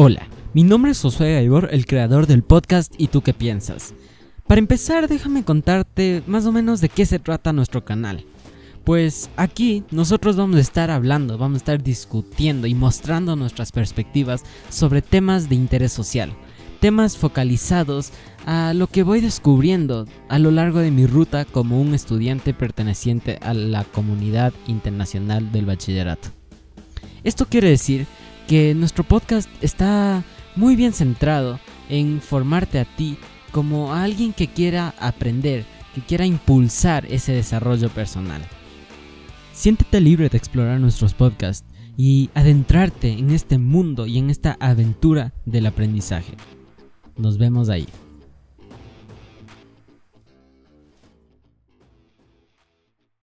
Hola, mi nombre es Josué Gaibor, el creador del podcast ¿Y tú qué piensas? Para empezar, déjame contarte más o menos de qué se trata nuestro canal. Pues aquí nosotros vamos a estar hablando, vamos a estar discutiendo y mostrando nuestras perspectivas sobre temas de interés social, temas focalizados a lo que voy descubriendo a lo largo de mi ruta como un estudiante perteneciente a la comunidad internacional del bachillerato. Esto quiere decir que nuestro podcast está muy bien centrado en formarte a ti como a alguien que quiera aprender, que quiera impulsar ese desarrollo personal. Siéntete libre de explorar nuestros podcasts y adentrarte en este mundo y en esta aventura del aprendizaje. Nos vemos ahí.